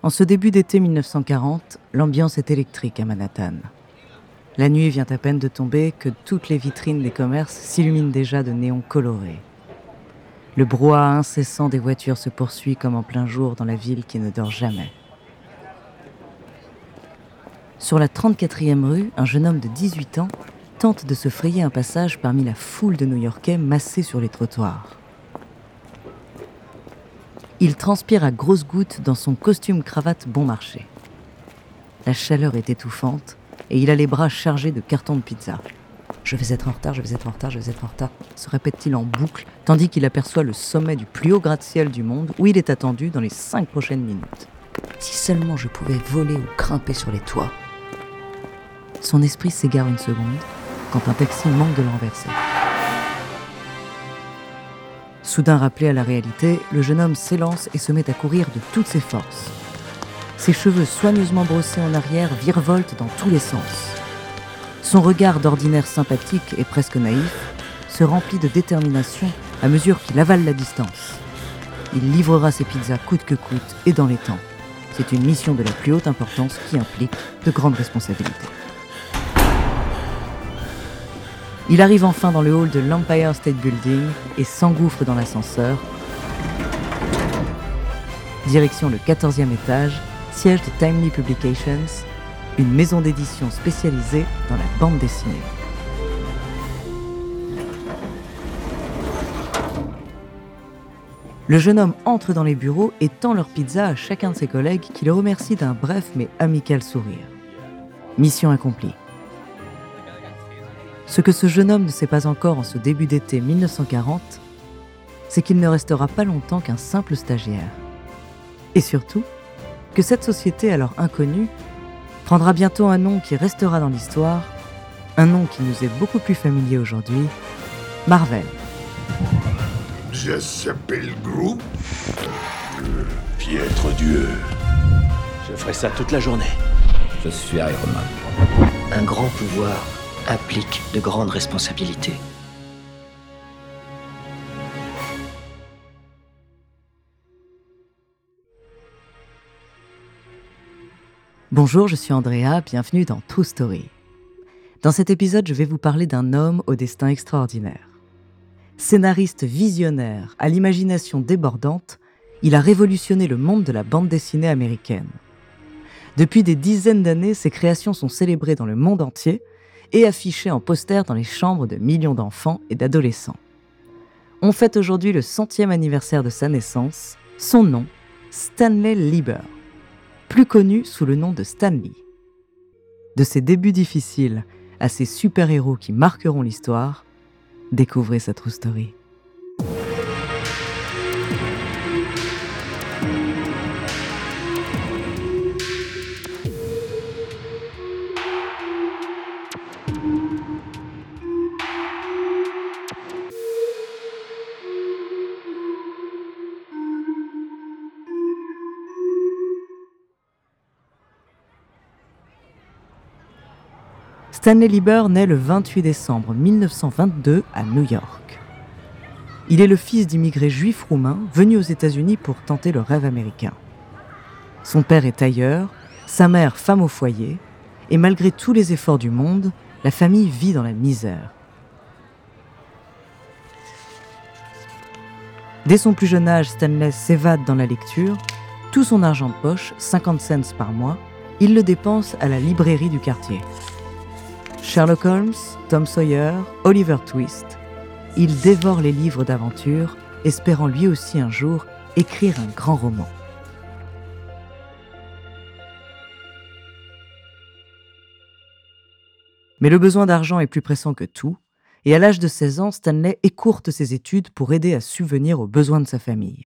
En ce début d'été 1940, l'ambiance est électrique à Manhattan. La nuit vient à peine de tomber que toutes les vitrines des commerces s'illuminent déjà de néons colorés. Le brouhaha incessant des voitures se poursuit comme en plein jour dans la ville qui ne dort jamais. Sur la 34e rue, un jeune homme de 18 ans tente de se frayer un passage parmi la foule de New-Yorkais massés sur les trottoirs. Il transpire à grosses gouttes dans son costume cravate bon marché. La chaleur est étouffante et il a les bras chargés de cartons de pizza. Je vais être en retard, je vais être en retard, je vais être en retard, se répète-t-il en boucle, tandis qu'il aperçoit le sommet du plus haut gratte-ciel du monde où il est attendu dans les cinq prochaines minutes. Si seulement je pouvais voler ou grimper sur les toits. Son esprit s'égare une seconde quand un taxi manque de l'enverser. Soudain rappelé à la réalité, le jeune homme s'élance et se met à courir de toutes ses forces. Ses cheveux soigneusement brossés en arrière virevoltent dans tous les sens. Son regard d'ordinaire sympathique et presque naïf se remplit de détermination à mesure qu'il avale la distance. Il livrera ses pizzas coûte que coûte et dans les temps. C'est une mission de la plus haute importance qui implique de grandes responsabilités. Il arrive enfin dans le hall de l'Empire State Building et s'engouffre dans l'ascenseur. Direction le 14e étage, siège de Timely Publications, une maison d'édition spécialisée dans la bande dessinée. Le jeune homme entre dans les bureaux et tend leur pizza à chacun de ses collègues qui le remercie d'un bref mais amical sourire. Mission accomplie. Ce que ce jeune homme ne sait pas encore en ce début d'été 1940, c'est qu'il ne restera pas longtemps qu'un simple stagiaire. Et surtout, que cette société alors inconnue prendra bientôt un nom qui restera dans l'histoire, un nom qui nous est beaucoup plus familier aujourd'hui, Marvel. Ça s'appelle Group Piètre Dieu. Je ferai ça toute la journée. Je suis Iron Man. Un grand pouvoir implique de grandes responsabilités. Bonjour, je suis Andrea, bienvenue dans True Story. Dans cet épisode, je vais vous parler d'un homme au destin extraordinaire. Scénariste visionnaire, à l'imagination débordante, il a révolutionné le monde de la bande dessinée américaine. Depuis des dizaines d'années, ses créations sont célébrées dans le monde entier et affichées en poster dans les chambres de millions d'enfants et d'adolescents. On fête aujourd'hui le centième anniversaire de sa naissance. Son nom, Stanley Lieber, plus connu sous le nom de Stanley. De ses débuts difficiles à ses super-héros qui marqueront l'histoire, découvrez sa true story. Stanley Lieber naît le 28 décembre 1922 à New York. Il est le fils d'immigrés juifs roumains venus aux États-Unis pour tenter le rêve américain. Son père est tailleur, sa mère femme au foyer, et malgré tous les efforts du monde, la famille vit dans la misère. Dès son plus jeune âge, Stanley s'évade dans la lecture. Tout son argent de poche, 50 cents par mois, il le dépense à la librairie du quartier. Sherlock Holmes, Tom Sawyer, Oliver Twist. Il dévore les livres d'aventure, espérant lui aussi un jour écrire un grand roman. Mais le besoin d'argent est plus pressant que tout, et à l'âge de 16 ans, Stanley écourte ses études pour aider à subvenir aux besoins de sa famille.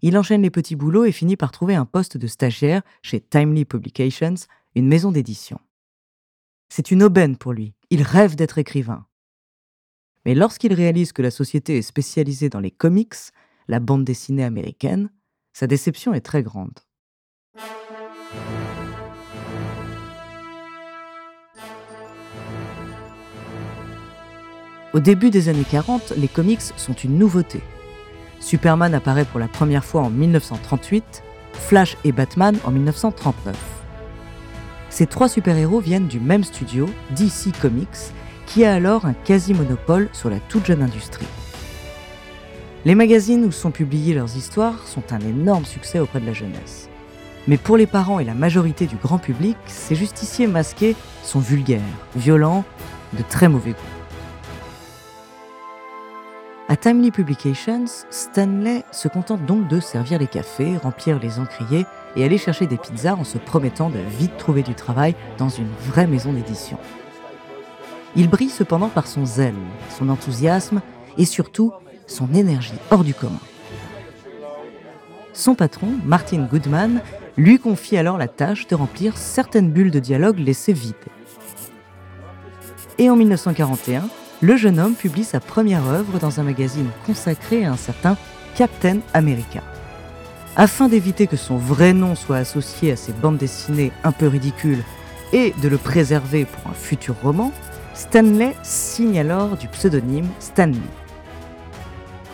Il enchaîne les petits boulots et finit par trouver un poste de stagiaire chez Timely Publications, une maison d'édition. C'est une aubaine pour lui. Il rêve d'être écrivain. Mais lorsqu'il réalise que la société est spécialisée dans les comics, la bande dessinée américaine, sa déception est très grande. Au début des années 40, les comics sont une nouveauté. Superman apparaît pour la première fois en 1938, Flash et Batman en 1939. Ces trois super-héros viennent du même studio, DC Comics, qui a alors un quasi-monopole sur la toute jeune industrie. Les magazines où sont publiées leurs histoires sont un énorme succès auprès de la jeunesse. Mais pour les parents et la majorité du grand public, ces justiciers masqués sont vulgaires, violents, de très mauvais goût. À Timely Publications, Stanley se contente donc de servir les cafés, remplir les encriers et aller chercher des pizzas en se promettant de vite trouver du travail dans une vraie maison d'édition. Il brille cependant par son zèle, son enthousiasme et surtout son énergie hors du commun. Son patron, Martin Goodman, lui confie alors la tâche de remplir certaines bulles de dialogue laissées vides. Et en 1941, le jeune homme publie sa première œuvre dans un magazine consacré à un certain Captain America. Afin d'éviter que son vrai nom soit associé à ces bandes dessinées un peu ridicules et de le préserver pour un futur roman, Stanley signe alors du pseudonyme Stanley.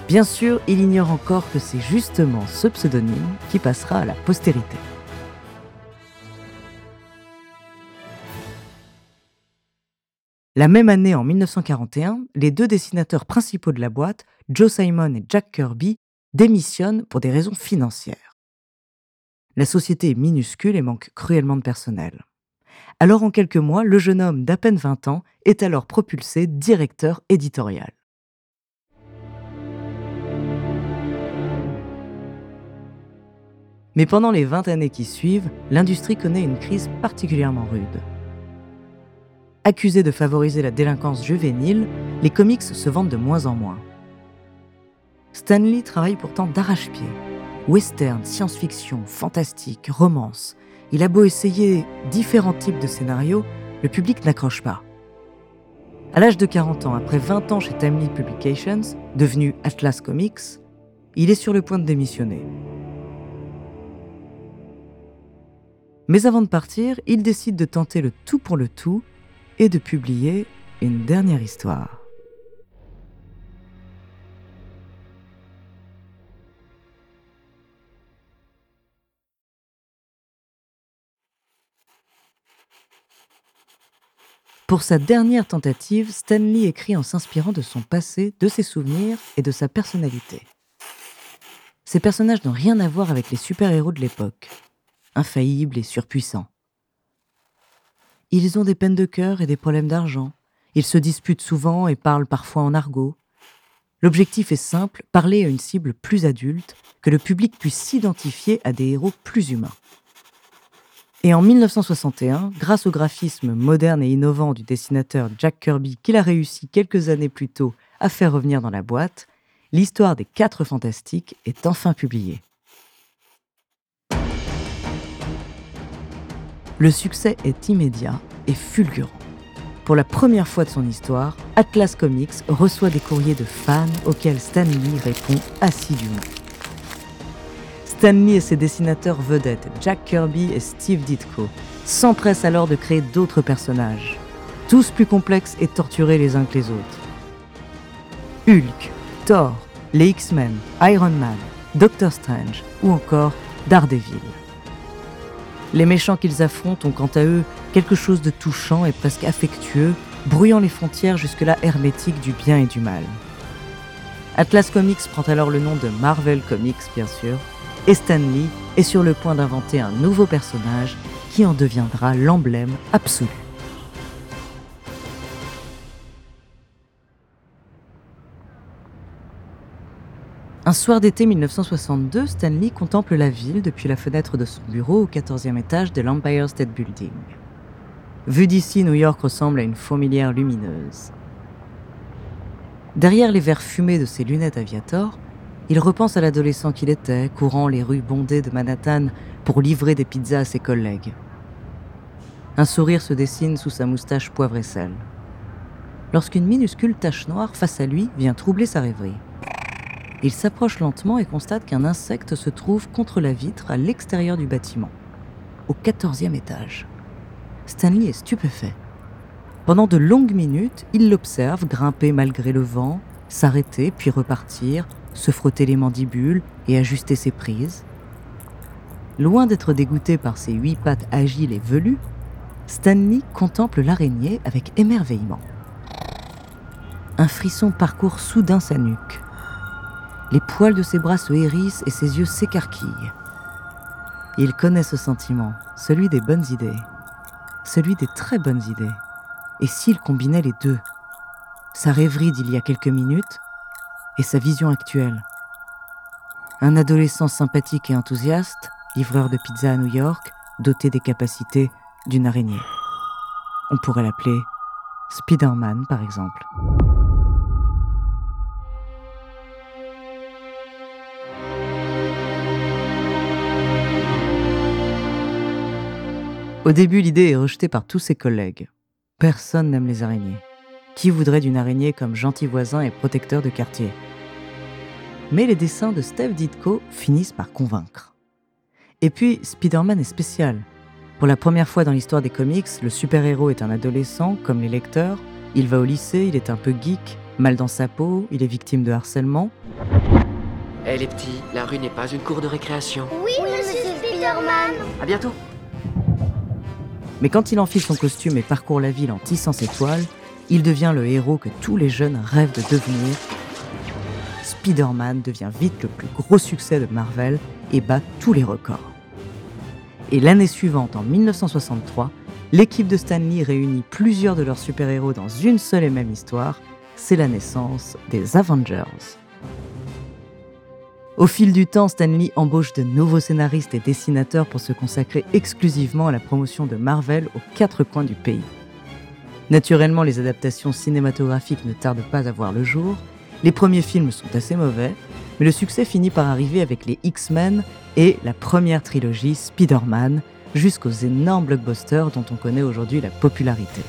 Bien sûr, il ignore encore que c'est justement ce pseudonyme qui passera à la postérité. La même année, en 1941, les deux dessinateurs principaux de la boîte, Joe Simon et Jack Kirby, démissionnent pour des raisons financières. La société est minuscule et manque cruellement de personnel. Alors en quelques mois, le jeune homme d'à peine 20 ans est alors propulsé directeur éditorial. Mais pendant les 20 années qui suivent, l'industrie connaît une crise particulièrement rude. Accusés de favoriser la délinquance juvénile, les comics se vendent de moins en moins. Stanley travaille pourtant d'arrache-pied. Western, science-fiction, fantastique, romance. Il a beau essayer différents types de scénarios, le public n'accroche pas. À l'âge de 40 ans, après 20 ans chez Timely Publications, devenu Atlas Comics, il est sur le point de démissionner. Mais avant de partir, il décide de tenter le tout pour le tout et de publier une dernière histoire. Pour sa dernière tentative, Stanley écrit en s'inspirant de son passé, de ses souvenirs et de sa personnalité. Ces personnages n'ont rien à voir avec les super-héros de l'époque, infaillibles et surpuissants. Ils ont des peines de cœur et des problèmes d'argent. Ils se disputent souvent et parlent parfois en argot. L'objectif est simple, parler à une cible plus adulte, que le public puisse s'identifier à des héros plus humains. Et en 1961, grâce au graphisme moderne et innovant du dessinateur Jack Kirby qu'il a réussi quelques années plus tôt à faire revenir dans la boîte, l'histoire des quatre fantastiques est enfin publiée. Le succès est immédiat et fulgurant. Pour la première fois de son histoire, Atlas Comics reçoit des courriers de fans auxquels Stanley répond assidûment. Stanley et ses dessinateurs vedettes, Jack Kirby et Steve Ditko, s'empressent alors de créer d'autres personnages, tous plus complexes et torturés les uns que les autres. Hulk, Thor, les X-Men, Iron Man, Doctor Strange ou encore Daredevil. Les méchants qu'ils affrontent ont quant à eux quelque chose de touchant et presque affectueux, brouillant les frontières jusque-là hermétiques du bien et du mal. Atlas Comics prend alors le nom de Marvel Comics, bien sûr, et Stan Lee est sur le point d'inventer un nouveau personnage qui en deviendra l'emblème absolu. Un soir d'été 1962, Stanley contemple la ville depuis la fenêtre de son bureau au 14e étage de l'Empire State Building. Vu d'ici, New York ressemble à une fourmilière lumineuse. Derrière les verres fumés de ses lunettes aviator, il repense à l'adolescent qu'il était, courant les rues bondées de Manhattan pour livrer des pizzas à ses collègues. Un sourire se dessine sous sa moustache poivre et sel. Lorsqu'une minuscule tache noire face à lui vient troubler sa rêverie. Il s'approche lentement et constate qu'un insecte se trouve contre la vitre à l'extérieur du bâtiment, au quatorzième étage. Stanley est stupéfait. Pendant de longues minutes, il l'observe grimper malgré le vent, s'arrêter puis repartir, se frotter les mandibules et ajuster ses prises. Loin d'être dégoûté par ses huit pattes agiles et velues, Stanley contemple l'araignée avec émerveillement. Un frisson parcourt soudain sa nuque. Les poils de ses bras se hérissent et ses yeux s'écarquillent. Il connaît ce sentiment, celui des bonnes idées, celui des très bonnes idées. Et s'il combinait les deux Sa rêverie d'il y a quelques minutes et sa vision actuelle. Un adolescent sympathique et enthousiaste, livreur de pizza à New York, doté des capacités d'une araignée. On pourrait l'appeler Spider-Man, par exemple. Au début, l'idée est rejetée par tous ses collègues. Personne n'aime les araignées. Qui voudrait d'une araignée comme gentil voisin et protecteur de quartier? Mais les dessins de Steve Ditko finissent par convaincre. Et puis, Spider-Man est spécial. Pour la première fois dans l'histoire des comics, le super-héros est un adolescent, comme les lecteurs. Il va au lycée, il est un peu geek, mal dans sa peau, il est victime de harcèlement. Hé les petits, la rue n'est pas une cour de récréation. Oui, monsieur Spider-Man À bientôt Mais quand il enfile son costume et parcourt la ville en tissant ses toiles, il devient le héros que tous les jeunes rêvent de devenir. Spider-Man devient vite le plus gros succès de Marvel et bat tous les records. Et l'année suivante, en 1963, l'équipe de Stanley réunit plusieurs de leurs super-héros dans une seule et même histoire. C'est la naissance des Avengers. Au fil du temps, Stanley embauche de nouveaux scénaristes et dessinateurs pour se consacrer exclusivement à la promotion de Marvel aux quatre coins du pays. Naturellement, les adaptations cinématographiques ne tardent pas à voir le jour. Les premiers films sont assez mauvais, mais le succès finit par arriver avec les X-Men et la première trilogie Spider-Man, jusqu'aux énormes blockbusters dont on connaît aujourd'hui la popularité.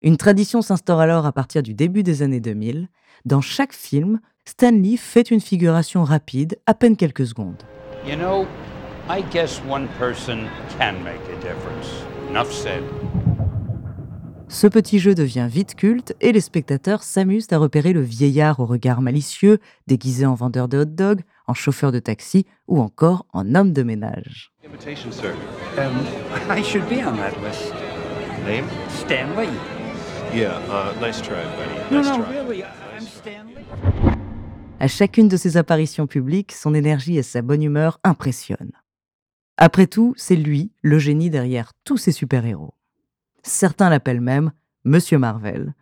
Une tradition s'instaure alors à partir du début des années 2000. Dans chaque film, Stanley fait une figuration rapide, à peine quelques secondes. You know, I guess one person can make a difference. Enough said. Ce petit jeu devient vite culte et les spectateurs s'amusent à repérer le vieillard au regard malicieux, déguisé en vendeur de hot-dog, en chauffeur de taxi ou encore en homme de ménage. Sir. Um, I should be on that list. Name? Stanley. À chacune de ses apparitions publiques, son énergie et sa bonne humeur impressionnent. Après tout, c'est lui, le génie derrière tous ces super-héros. Certains l'appellent même Monsieur Marvel,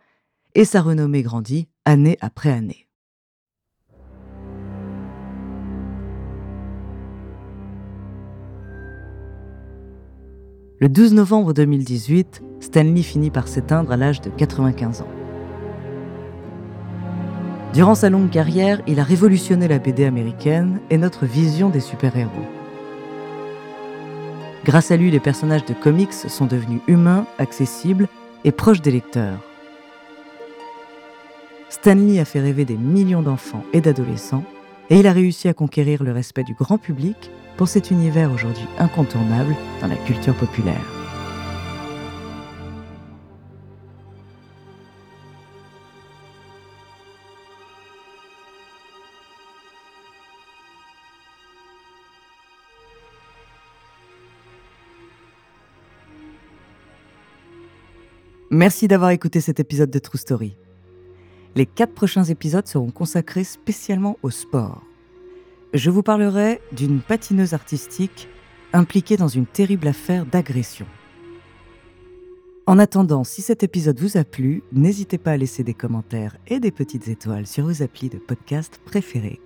et sa renommée grandit année après année. Le 12 novembre 2018, Stanley finit par s'éteindre à l'âge de 95 ans. Durant sa longue carrière, il a révolutionné la BD américaine et notre vision des super-héros. Grâce à lui, les personnages de comics sont devenus humains, accessibles et proches des lecteurs. Stanley a fait rêver des millions d'enfants et d'adolescents, et il a réussi à conquérir le respect du grand public pour cet univers aujourd'hui incontournable dans la culture populaire. Merci d'avoir écouté cet épisode de True Story. Les quatre prochains épisodes seront consacrés spécialement au sport. Je vous parlerai d'une patineuse artistique impliquée dans une terrible affaire d'agression. En attendant, si cet épisode vous a plu, n'hésitez pas à laisser des commentaires et des petites étoiles sur vos applis de podcast préférés.